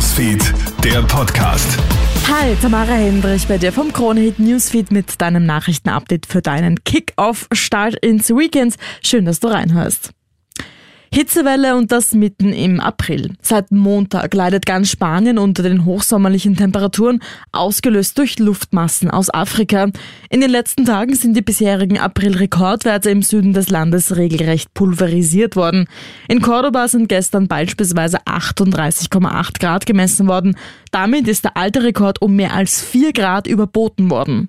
Newsfeed, der Podcast. Hi, Tamara Hendrich bei dir vom Kronehit Newsfeed mit deinem Nachrichtenupdate für deinen Kick-Off-Start ins Weekend. Schön, dass du reinhörst. Hitzewelle und das mitten im April. Seit Montag leidet ganz Spanien unter den hochsommerlichen Temperaturen, ausgelöst durch Luftmassen aus Afrika. In den letzten Tagen sind die bisherigen April-Rekordwerte im Süden des Landes regelrecht pulverisiert worden. In Cordoba sind gestern beispielsweise 38,8 Grad gemessen worden. Damit ist der alte Rekord um mehr als 4 Grad überboten worden.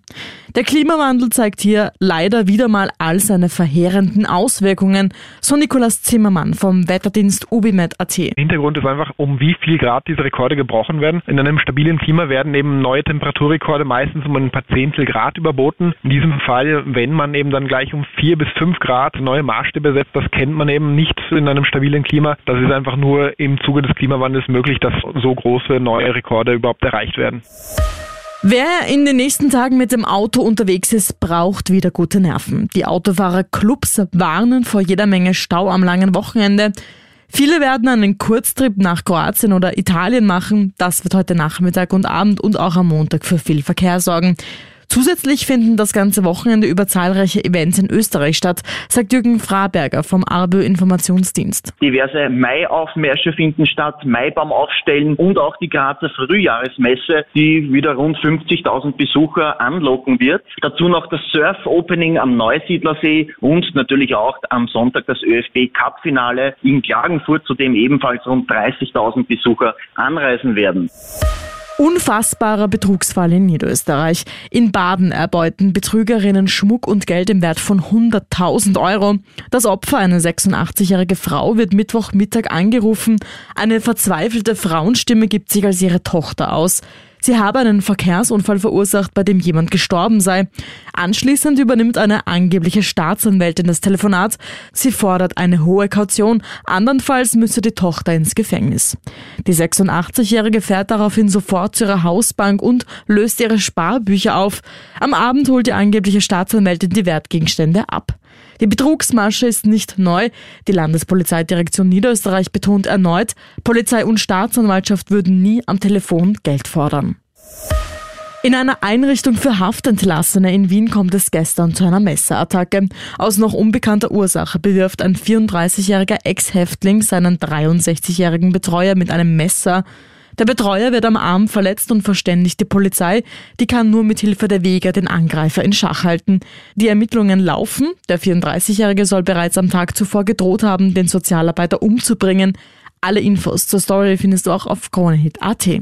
Der Klimawandel zeigt hier leider wieder mal all seine verheerenden Auswirkungen, so Nikolaus Zimmermann vom Wetterdienst Ubimet.at. Hintergrund ist einfach, um wie viel Grad diese Rekorde gebrochen werden. In einem stabilen Klima werden eben neue Temperaturrekorde meistens um ein paar Zehntel Grad überboten. In diesem Fall, wenn man eben dann gleich um vier bis fünf Grad neue Maßstäbe setzt, das kennt man eben nicht in einem stabilen Klima. Das ist einfach nur im Zuge des Klimawandels möglich, dass so große neue Rekorde überhaupt erreicht werden. Wer in den nächsten Tagen mit dem Auto unterwegs ist, braucht wieder gute Nerven. Die Autofahrerclubs warnen vor jeder Menge Stau am langen Wochenende. Viele werden einen Kurztrip nach Kroatien oder Italien machen. Das wird heute Nachmittag und Abend und auch am Montag für viel Verkehr sorgen. Zusätzlich finden das ganze Wochenende über zahlreiche Events in Österreich statt, sagt Jürgen Fraberger vom ARBÖ Informationsdienst. Diverse Maiaufmärsche finden statt, Maibaum aufstellen und auch die Grazer Frühjahresmesse, die wieder rund 50.000 Besucher anlocken wird. Dazu noch das Surf-Opening am Neusiedlersee und natürlich auch am Sonntag das ÖFB-Cup-Finale in Klagenfurt, zu dem ebenfalls rund 30.000 Besucher anreisen werden. Unfassbarer Betrugsfall in Niederösterreich. In Baden erbeuten Betrügerinnen Schmuck und Geld im Wert von 100.000 Euro. Das Opfer, eine 86-jährige Frau, wird Mittwochmittag angerufen. Eine verzweifelte Frauenstimme gibt sich als ihre Tochter aus. Sie habe einen Verkehrsunfall verursacht, bei dem jemand gestorben sei. Anschließend übernimmt eine angebliche Staatsanwältin das Telefonat. Sie fordert eine hohe Kaution, andernfalls müsse die Tochter ins Gefängnis. Die 86-Jährige fährt daraufhin sofort zu ihrer Hausbank und löst ihre Sparbücher auf. Am Abend holt die angebliche Staatsanwältin die Wertgegenstände ab. Die Betrugsmasche ist nicht neu. Die Landespolizeidirektion Niederösterreich betont erneut, Polizei und Staatsanwaltschaft würden nie am Telefon Geld fordern. In einer Einrichtung für Haftentlassene in Wien kommt es gestern zu einer Messerattacke. Aus noch unbekannter Ursache bewirft ein 34-jähriger Ex-Häftling seinen 63-jährigen Betreuer mit einem Messer. Der Betreuer wird am Arm verletzt und verständigt die Polizei. Die kann nur mit Hilfe der Weger den Angreifer in Schach halten. Die Ermittlungen laufen. Der 34-Jährige soll bereits am Tag zuvor gedroht haben, den Sozialarbeiter umzubringen. Alle Infos zur Story findest du auch auf KroneHit.at.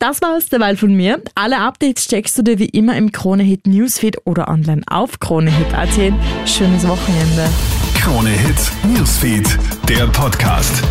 Das war es derweil von mir. Alle Updates checkst du dir wie immer im KroneHit Newsfeed oder online auf KroneHit.at. Schönes Wochenende. KroneHit Newsfeed, der Podcast.